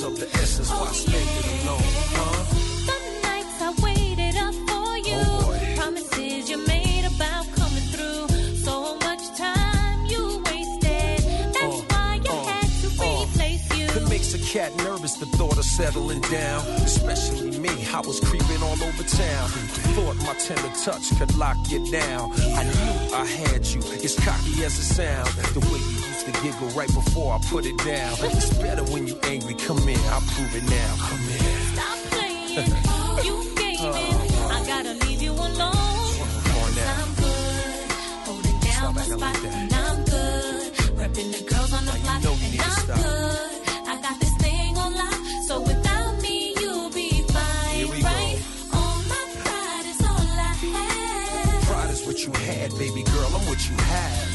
is of the essence, why spend it alone, huh? The nights I waited up for you. Oh. Promises you made about coming through. So much time you wasted. That's Uh, why I uh, had to uh. replace you. It makes a cat nervous, the thought of settling down. Especially me, I was creeping all over town. Thought my tender touch could lock you down. I knew I had you, as cocky as it sounds. The way you giggle right before I put it down. It's better when you angry, come in, I'll prove it now. Come in. Stop playing. you gaming. Oh. I gotta leave you alone. Now. I'm good. Holding down acting spot. like. And I'm good. Repping the girls on the block. you and I'm stop. good. I got this thing on lock. So without me, you'll be fine. We go. right? All my pride is all I have. Pride is what you had, baby girl, I'm what you have.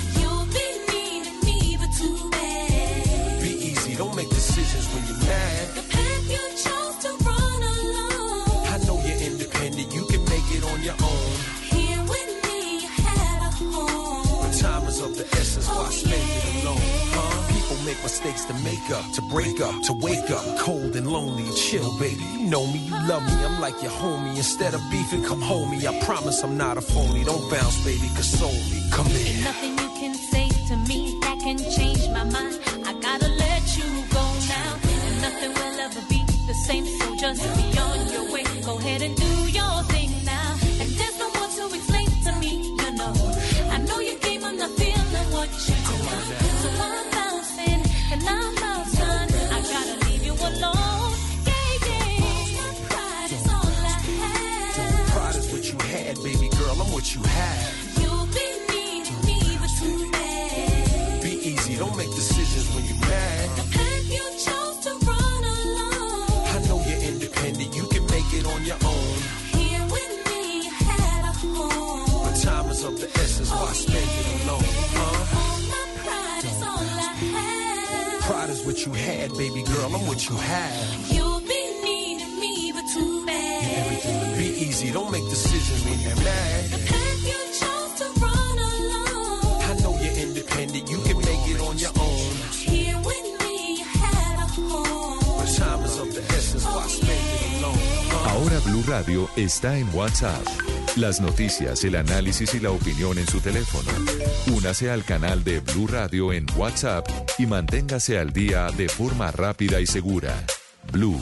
When you're mad. The path you chose to run alone. I know you're independent, you can make it on your own. Here with me, you had a home. But time is of the essence, why oh, spend it alone? Huh? People make mistakes to make up, to break up, to wake up. Cold and lonely, chill, baby. You know me, you love me, I'm like your homie. Instead of beefing, come home me. I promise I'm not a phony. Don't bounce, baby, console me. Come in. Nothing you can say to me that can change my mind. Same. So just be on your way. Go ahead and do your had, baby girl, I'm what you have. You'll be needing me, but too bad. Be easy, don't make decisions when you're mad. The path you chose to run alone. I know you're independent, you can make it on your own. Here with me, you had a home. But time is of the essence, why spend it alone? Huh? Ahora Blue Radio está en WhatsApp. Las noticias, el análisis y la opinión en su teléfono. Únase al canal de Blue Radio en WhatsApp y manténgase al día de forma rápida y segura. Blue,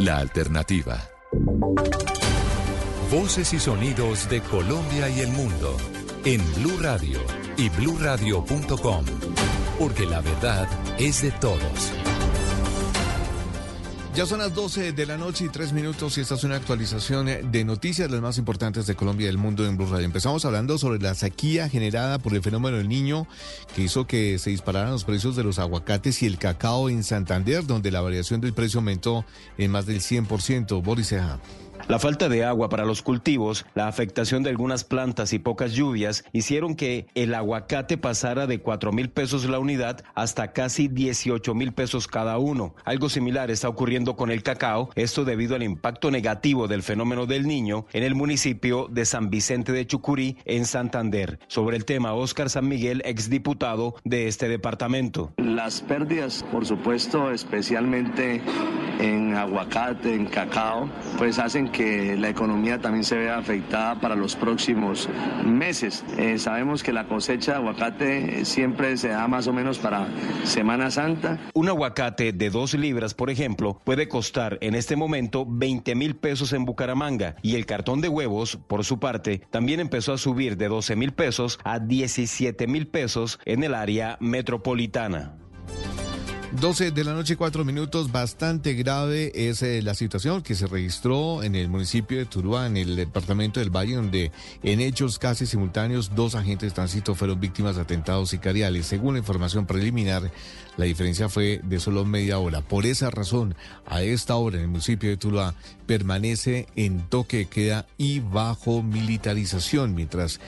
la alternativa. Voces y sonidos de Colombia y el mundo en Blue Radio y bluradio.com, porque la verdad es de todos. Ya son las 12 de la noche y 3 minutos y esta es una actualización eh, de noticias las más importantes de Colombia y del mundo en Blue Radio. Empezamos hablando sobre la sequía generada por el fenómeno del niño que hizo que se dispararan los precios de los aguacates y el cacao en Santander, donde la variación del precio aumentó en más del 100%. Boris Ceja. La falta de agua para los cultivos, la afectación de algunas plantas y pocas lluvias hicieron que el aguacate pasara de 4 mil pesos la unidad hasta casi 18 mil pesos cada uno. Algo similar está ocurriendo con el cacao, esto debido al impacto negativo del fenómeno del niño en el municipio de San Vicente de Chucurí, en Santander. Sobre el tema, Óscar San Miguel, exdiputado de este departamento. Las pérdidas, por supuesto, especialmente en aguacate, en cacao, pues hacen que la economía también se vea afectada para los próximos meses. Eh, sabemos que la cosecha de aguacate eh, siempre se da más o menos para Semana Santa. Un aguacate de dos libras, por ejemplo, puede costar en este momento 20 mil pesos en Bucaramanga y el cartón de huevos, por su parte, también empezó a subir de 12 mil pesos a 17 mil pesos en el área metropolitana. 12 de la noche, 4 minutos. Bastante grave es eh, la situación que se registró en el municipio de Tuluá, en el departamento del Valle, donde en hechos casi simultáneos dos agentes de tránsito fueron víctimas de atentados sicariales. Según la información preliminar, la diferencia fue de solo media hora. Por esa razón, a esta hora en el municipio de Tuluá permanece en toque de queda y bajo militarización, mientras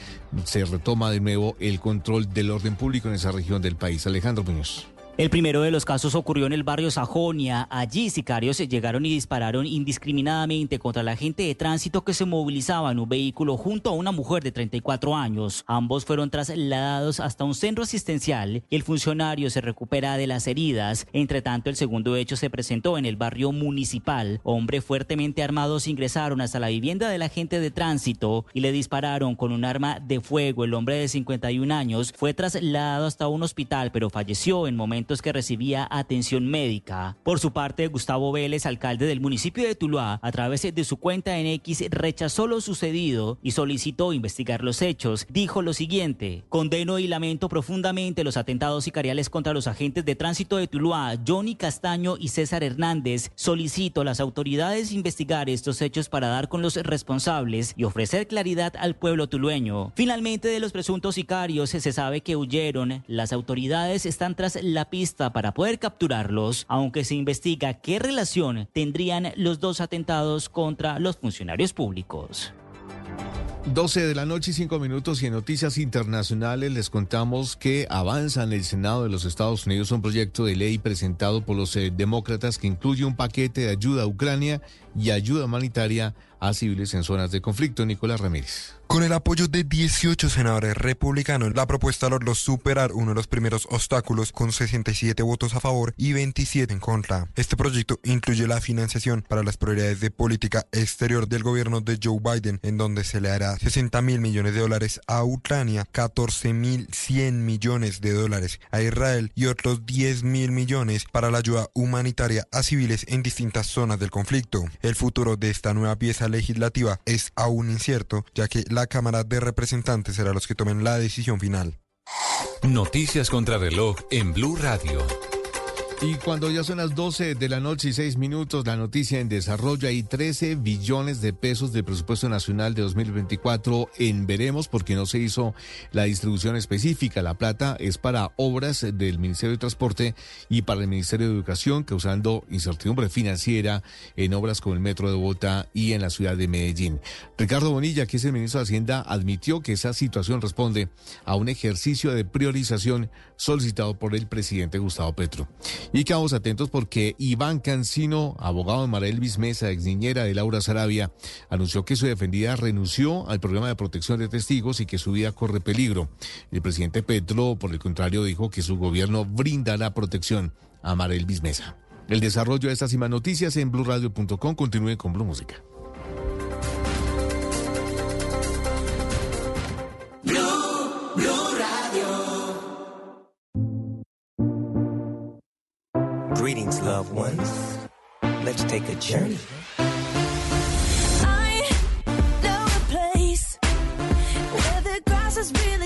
se retoma de nuevo el control del orden público en esa región del país. Alejandro Muñoz. El primero de los casos ocurrió en el barrio Sajonia. Allí sicarios llegaron y dispararon indiscriminadamente contra la gente de tránsito que se movilizaba en un vehículo junto a una mujer de 34 años. Ambos fueron trasladados hasta un centro asistencial y el funcionario se recupera de las heridas. Entre tanto, el segundo hecho se presentó en el barrio municipal. Hombres fuertemente armados ingresaron hasta la vivienda del agente de tránsito y le dispararon con un arma de fuego. El hombre de 51 años fue trasladado hasta un hospital, pero falleció en momentos que recibía atención médica. Por su parte, Gustavo Vélez, alcalde del municipio de Tuluá, a través de su cuenta en X, rechazó lo sucedido y solicitó investigar los hechos. Dijo lo siguiente, condeno y lamento profundamente los atentados sicariales contra los agentes de tránsito de Tuluá, Johnny Castaño y César Hernández. Solicito a las autoridades investigar estos hechos para dar con los responsables y ofrecer claridad al pueblo tulueño. Finalmente, de los presuntos sicarios se sabe que huyeron. Las autoridades están tras la para poder capturarlos, aunque se investiga qué relación tendrían los dos atentados contra los funcionarios públicos. 12 de la noche y 5 minutos y en noticias internacionales les contamos que avanza en el Senado de los Estados Unidos un proyecto de ley presentado por los eh, demócratas que incluye un paquete de ayuda a Ucrania y ayuda humanitaria a civiles en zonas de conflicto. Nicolás Ramírez. Con el apoyo de 18 senadores republicanos, la propuesta logró superar uno de los primeros obstáculos con 67 votos a favor y 27 en contra. Este proyecto incluye la financiación para las prioridades de política exterior del gobierno de Joe Biden, en donde se le hará 60 mil millones de dólares a Ucrania, 14 mil 100 millones de dólares a Israel y otros 10 mil millones para la ayuda humanitaria a civiles en distintas zonas del conflicto. El futuro de esta nueva pieza legislativa es aún incierto, ya que la Cámara de Representantes será los que tomen la decisión final. Noticias contra reloj en Blue Radio. Y cuando ya son las 12 de la noche y 6 minutos, la noticia en desarrollo, hay 13 billones de pesos de presupuesto nacional de 2024 en veremos porque no se hizo la distribución específica. La plata es para obras del Ministerio de Transporte y para el Ministerio de Educación, causando incertidumbre financiera en obras como el Metro de Bogotá y en la ciudad de Medellín. Ricardo Bonilla, que es el ministro de Hacienda, admitió que esa situación responde a un ejercicio de priorización solicitado por el presidente Gustavo Petro. Y quedamos atentos porque Iván Cancino, abogado de María Elvis Mesa, ex niñera de Laura Sarabia, anunció que su defendida renunció al programa de protección de testigos y que su vida corre peligro. El presidente Petro, por el contrario, dijo que su gobierno brindará protección a María Elvis Mesa. El desarrollo de estas y más noticias en blurradio.com. Continúe con Blue Música. Greetings, loved ones. Let's take a journey. I know a place where the grass is really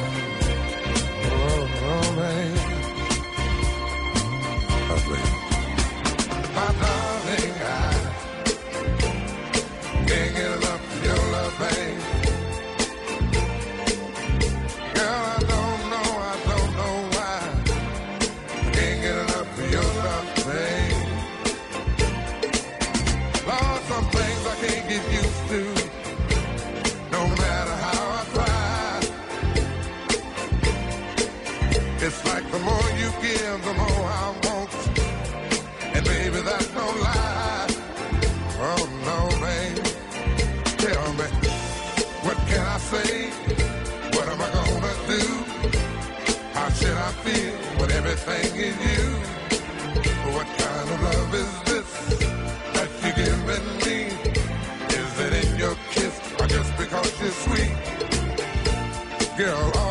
this week, girl.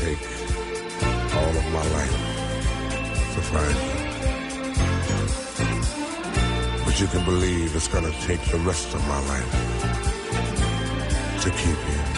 Take all of my life to find you. But you can believe it's gonna take the rest of my life to keep you.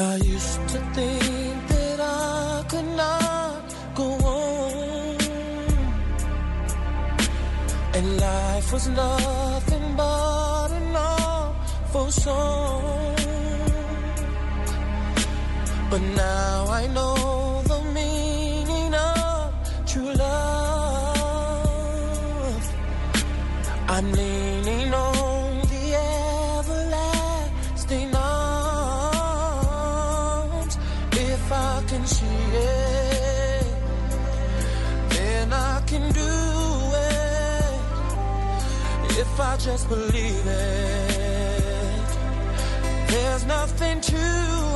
I used to think that I could not go on, and life was nothing but an awful song. But now I know the meaning of true love. I'm leaning. if I just believe it. There's nothing to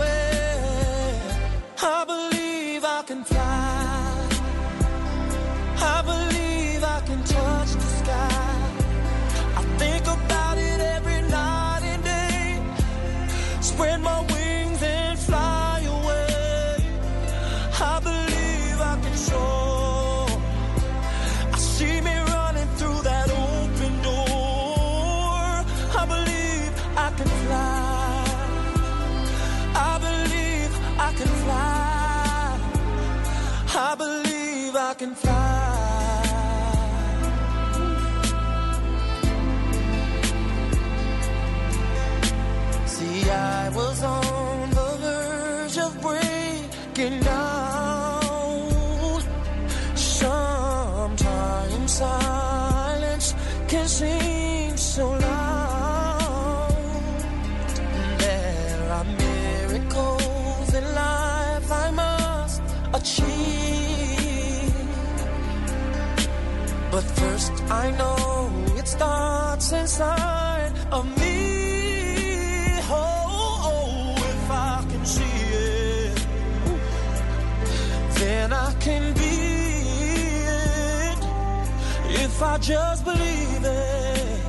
I just believe it.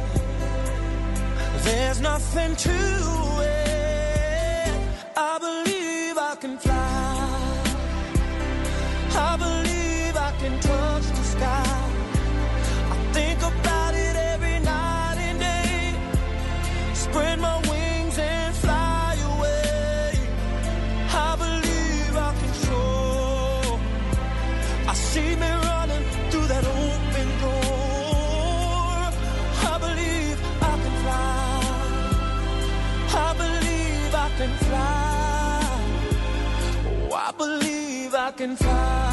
There's nothing to I can fly.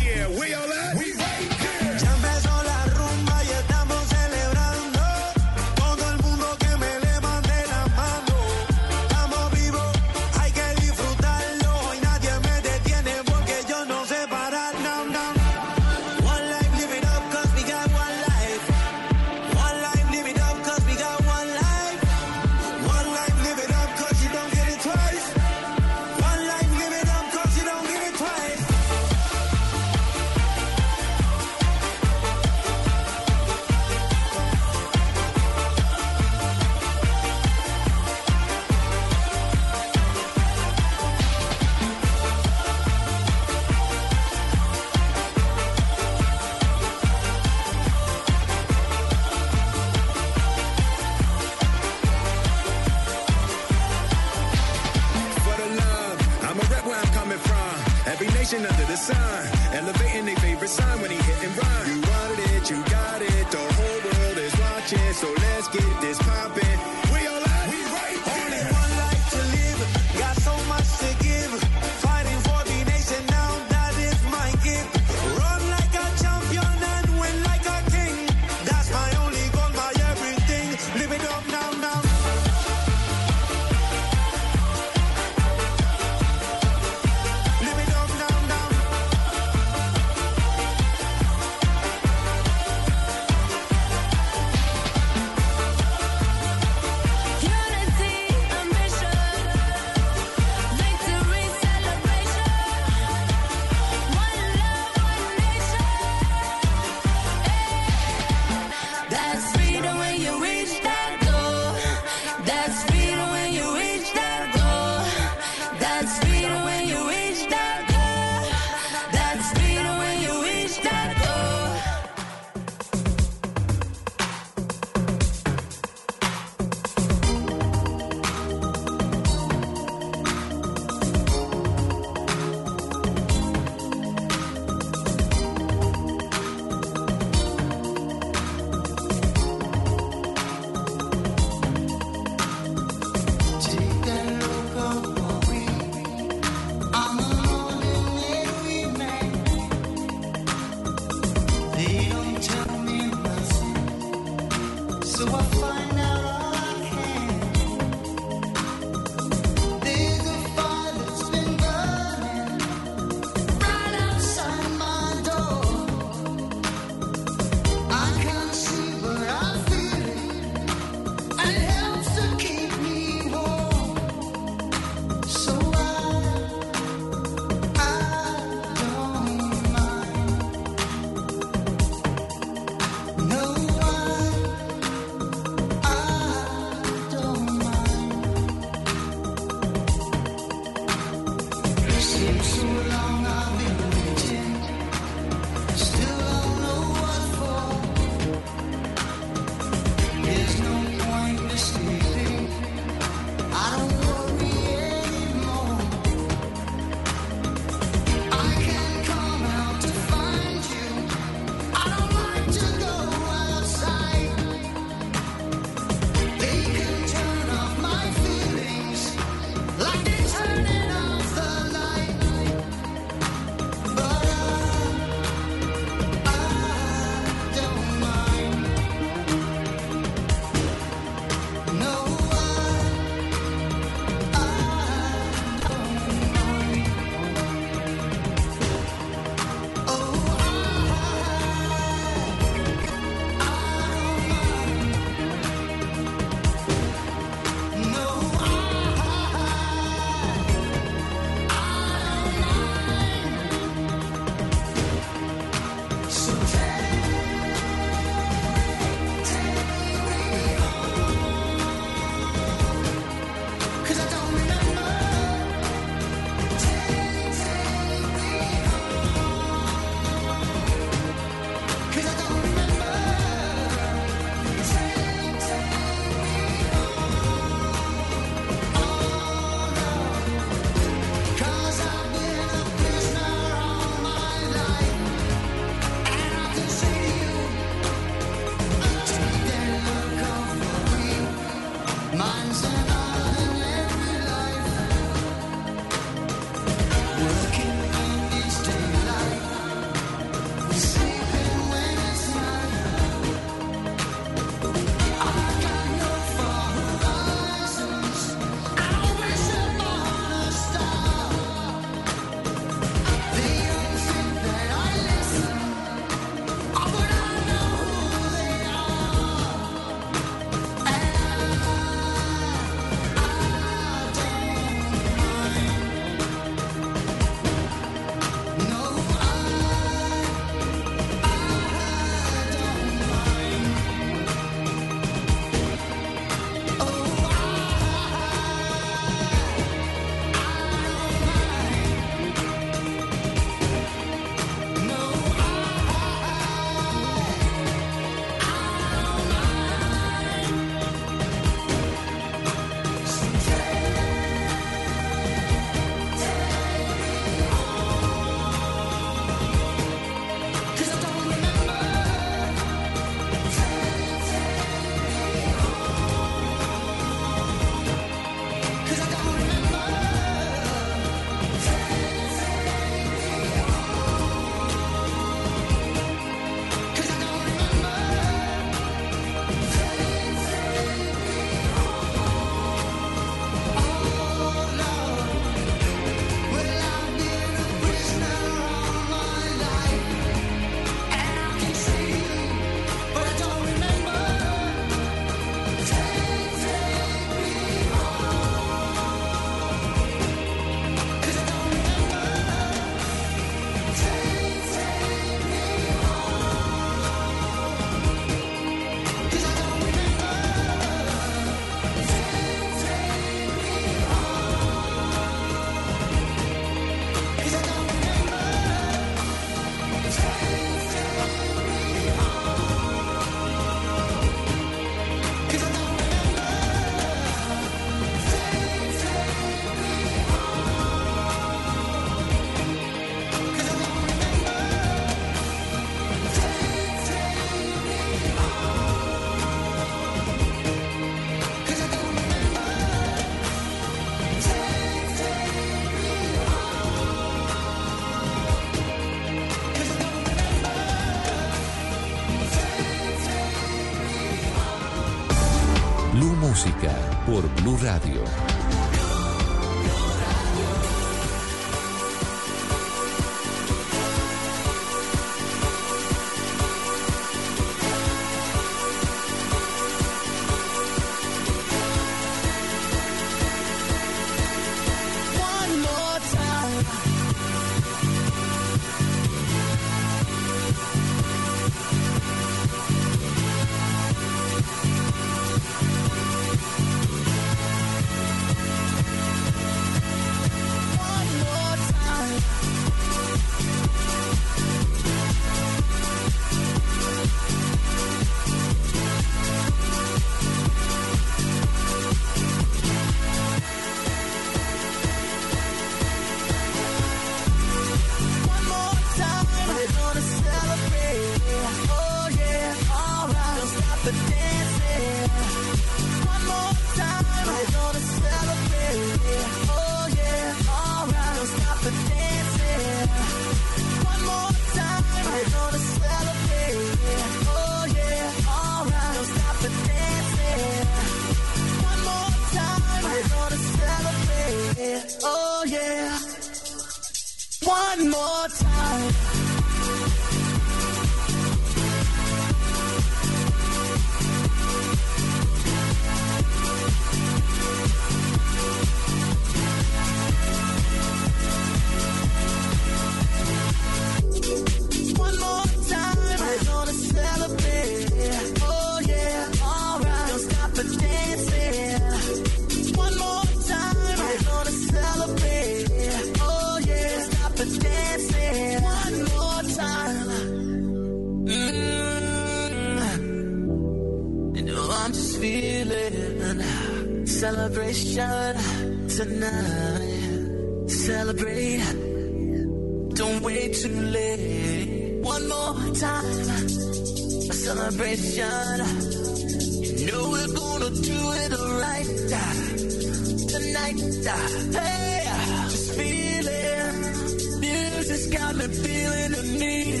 tonight. Hey, just feeling. Music's got me feeling the need.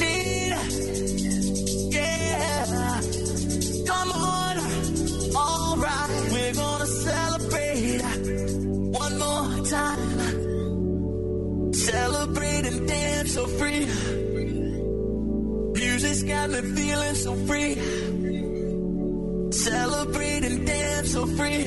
Need. Yeah. Come on. Alright. We're gonna celebrate. One more time. Celebrate and dance so free. Music's got me feeling so free. Celebrate and dance so free.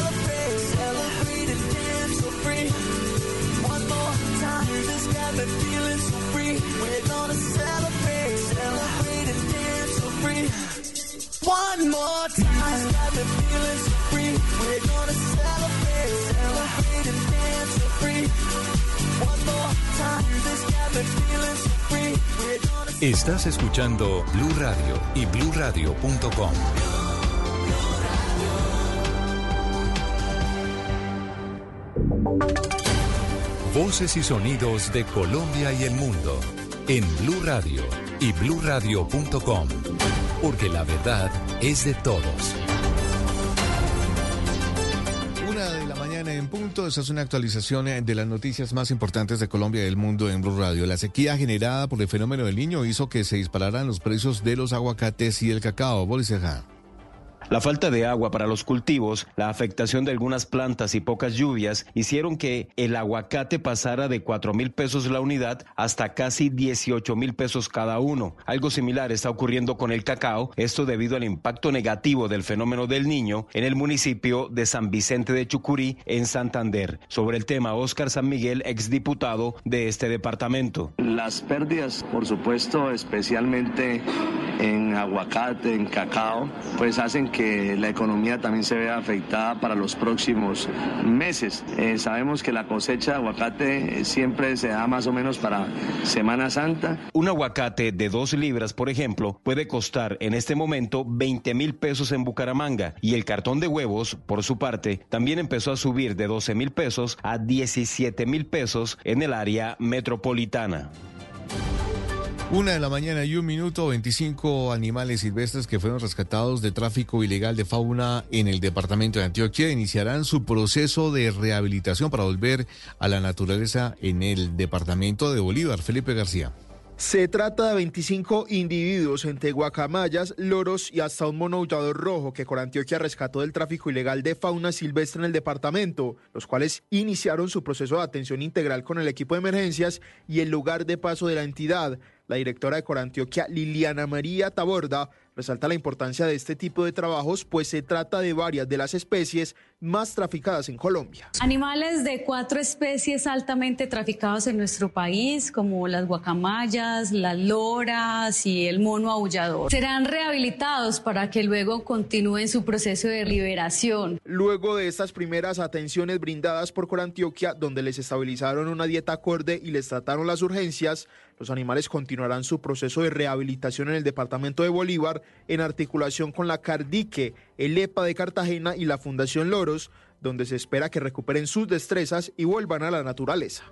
Free. One more time. Music's got me feeling so free. We're gonna celebrate. And dance so and dance so free. One more time. Got Estás escuchando Blue Radio y bluradio.com. Voces y sonidos de Colombia y el mundo en Blue Radio y bluradio.com, porque la verdad es de todos. Una de la mañana en punto. Esta es una actualización eh, de las noticias más importantes de Colombia y del mundo en Blue Radio. La sequía generada por el fenómeno del niño hizo que se dispararan los precios de los aguacates y el cacao. Boris. La falta de agua para los cultivos, la afectación de algunas plantas y pocas lluvias hicieron que el aguacate pasara de 4 mil pesos la unidad hasta casi 18 mil pesos cada uno. Algo similar está ocurriendo con el cacao, esto debido al impacto negativo del fenómeno del niño en el municipio de San Vicente de Chucurí, en Santander. Sobre el tema, Óscar San Miguel, exdiputado de este departamento. Las pérdidas, por supuesto, especialmente en aguacate, en cacao, pues hacen que que la economía también se vea afectada para los próximos meses. Eh, sabemos que la cosecha de aguacate eh, siempre se da más o menos para Semana Santa. Un aguacate de dos libras, por ejemplo, puede costar en este momento 20 mil pesos en Bucaramanga y el cartón de huevos, por su parte, también empezó a subir de 12 mil pesos a 17 mil pesos en el área metropolitana. Una de la mañana y un minuto, 25 animales silvestres que fueron rescatados de tráfico ilegal de fauna en el departamento de Antioquia iniciarán su proceso de rehabilitación para volver a la naturaleza en el departamento de Bolívar. Felipe García. Se trata de 25 individuos entre guacamayas, loros y hasta un mono aullador rojo que Corantioquia rescató del tráfico ilegal de fauna silvestre en el departamento, los cuales iniciaron su proceso de atención integral con el equipo de emergencias y el lugar de paso de la entidad. La directora de Corantioquia, Liliana María Taborda, resalta la importancia de este tipo de trabajos, pues se trata de varias de las especies más traficadas en Colombia. Animales de cuatro especies altamente traficados en nuestro país, como las guacamayas, las loras y el mono aullador, serán rehabilitados para que luego continúen su proceso de liberación. Luego de estas primeras atenciones brindadas por Corantioquia, donde les estabilizaron una dieta acorde y les trataron las urgencias, los animales continuarán su proceso de rehabilitación en el departamento de Bolívar en articulación con la Cardique, el EPA de Cartagena y la Fundación Loros, donde se espera que recuperen sus destrezas y vuelvan a la naturaleza.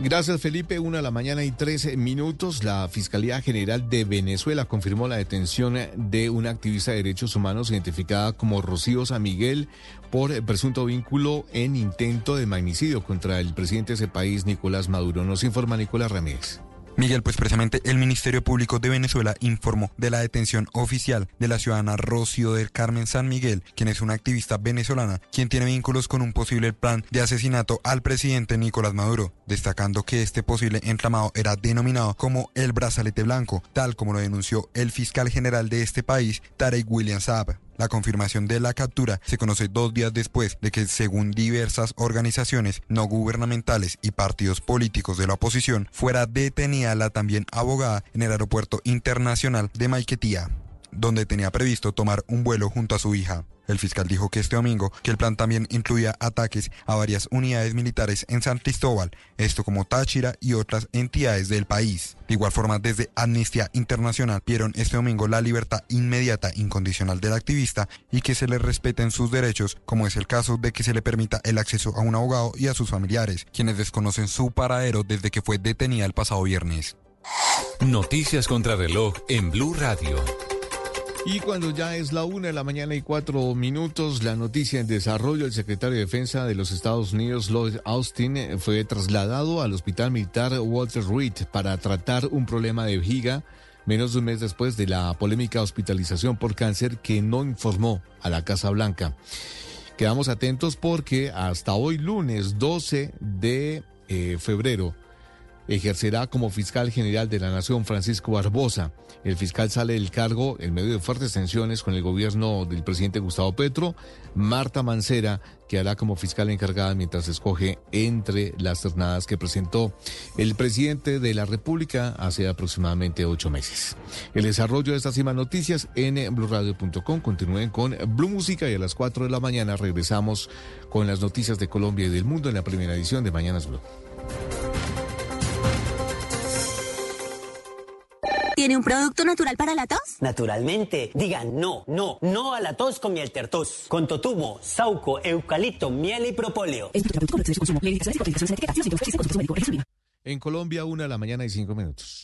Gracias Felipe, una de la mañana y 13 minutos. La Fiscalía General de Venezuela confirmó la detención de una activista de derechos humanos identificada como Rocío San Miguel por presunto vínculo en intento de magnicidio contra el presidente de ese país, Nicolás Maduro. Nos informa Nicolás Ramírez. Miguel, pues precisamente el Ministerio Público de Venezuela informó de la detención oficial de la ciudadana Rocío del Carmen San Miguel, quien es una activista venezolana, quien tiene vínculos con un posible plan de asesinato al presidente Nicolás Maduro, destacando que este posible entramado era denominado como el brazalete blanco, tal como lo denunció el fiscal general de este país, Tarek William Saab. La confirmación de la captura se conoce dos días después de que, según diversas organizaciones no gubernamentales y partidos políticos de la oposición, fuera detenida la también abogada en el aeropuerto internacional de Maiquetía, donde tenía previsto tomar un vuelo junto a su hija. El fiscal dijo que este domingo que el plan también incluía ataques a varias unidades militares en San Cristóbal, esto como Táchira y otras entidades del país. De igual forma, desde Amnistía Internacional vieron este domingo la libertad inmediata incondicional del activista y que se le respeten sus derechos, como es el caso de que se le permita el acceso a un abogado y a sus familiares, quienes desconocen su paradero desde que fue detenida el pasado viernes. Noticias contra reloj en Blue Radio. Y cuando ya es la una de la mañana y cuatro minutos, la noticia en desarrollo, el secretario de Defensa de los Estados Unidos, Lloyd Austin, eh, fue trasladado al Hospital Militar Walter Reed para tratar un problema de vejiga menos de un mes después de la polémica hospitalización por cáncer que no informó a la Casa Blanca. Quedamos atentos porque hasta hoy lunes 12 de eh, febrero ejercerá como fiscal general de la Nación Francisco Barbosa. El fiscal sale del cargo en medio de fuertes tensiones con el gobierno del presidente Gustavo Petro. Marta Mancera quedará como fiscal encargada mientras escoge entre las ternadas que presentó el presidente de la República hace aproximadamente ocho meses. El desarrollo de estas y noticias en blurradio.com. Continúen con Blue Música y a las 4 de la mañana regresamos con las noticias de Colombia y del mundo en la primera edición de Mañanas Blue. ¿Tiene un producto natural para la tos? Naturalmente, digan no, no, no a la tos con miel tertos. Con totumo, sauco, eucalipto, miel y propóleo. En Colombia, una de la mañana y cinco minutos.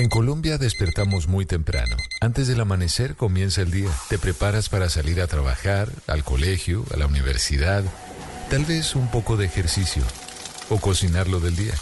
En Colombia despertamos muy temprano. Antes del amanecer comienza el día. Te preparas para salir a trabajar, al colegio, a la universidad, tal vez un poco de ejercicio o cocinar lo del día.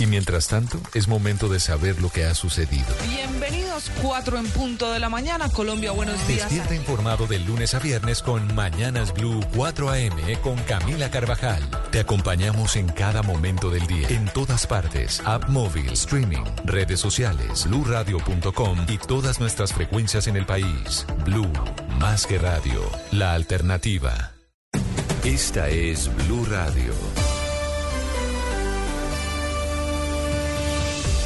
Y mientras tanto, es momento de saber lo que ha sucedido. Bienvenidos Continuamos, 4 en punto de la mañana. Colombia, buenos días. Despierta informado de lunes a viernes con Mañanas Blue 4 AM con Camila Carvajal. Te acompañamos en cada momento del día, en todas partes, app móvil, streaming, redes sociales, bluradio.com y todas nuestras frecuencias en el país. Blue, más que radio, la alternativa. Esta es Blue Radio.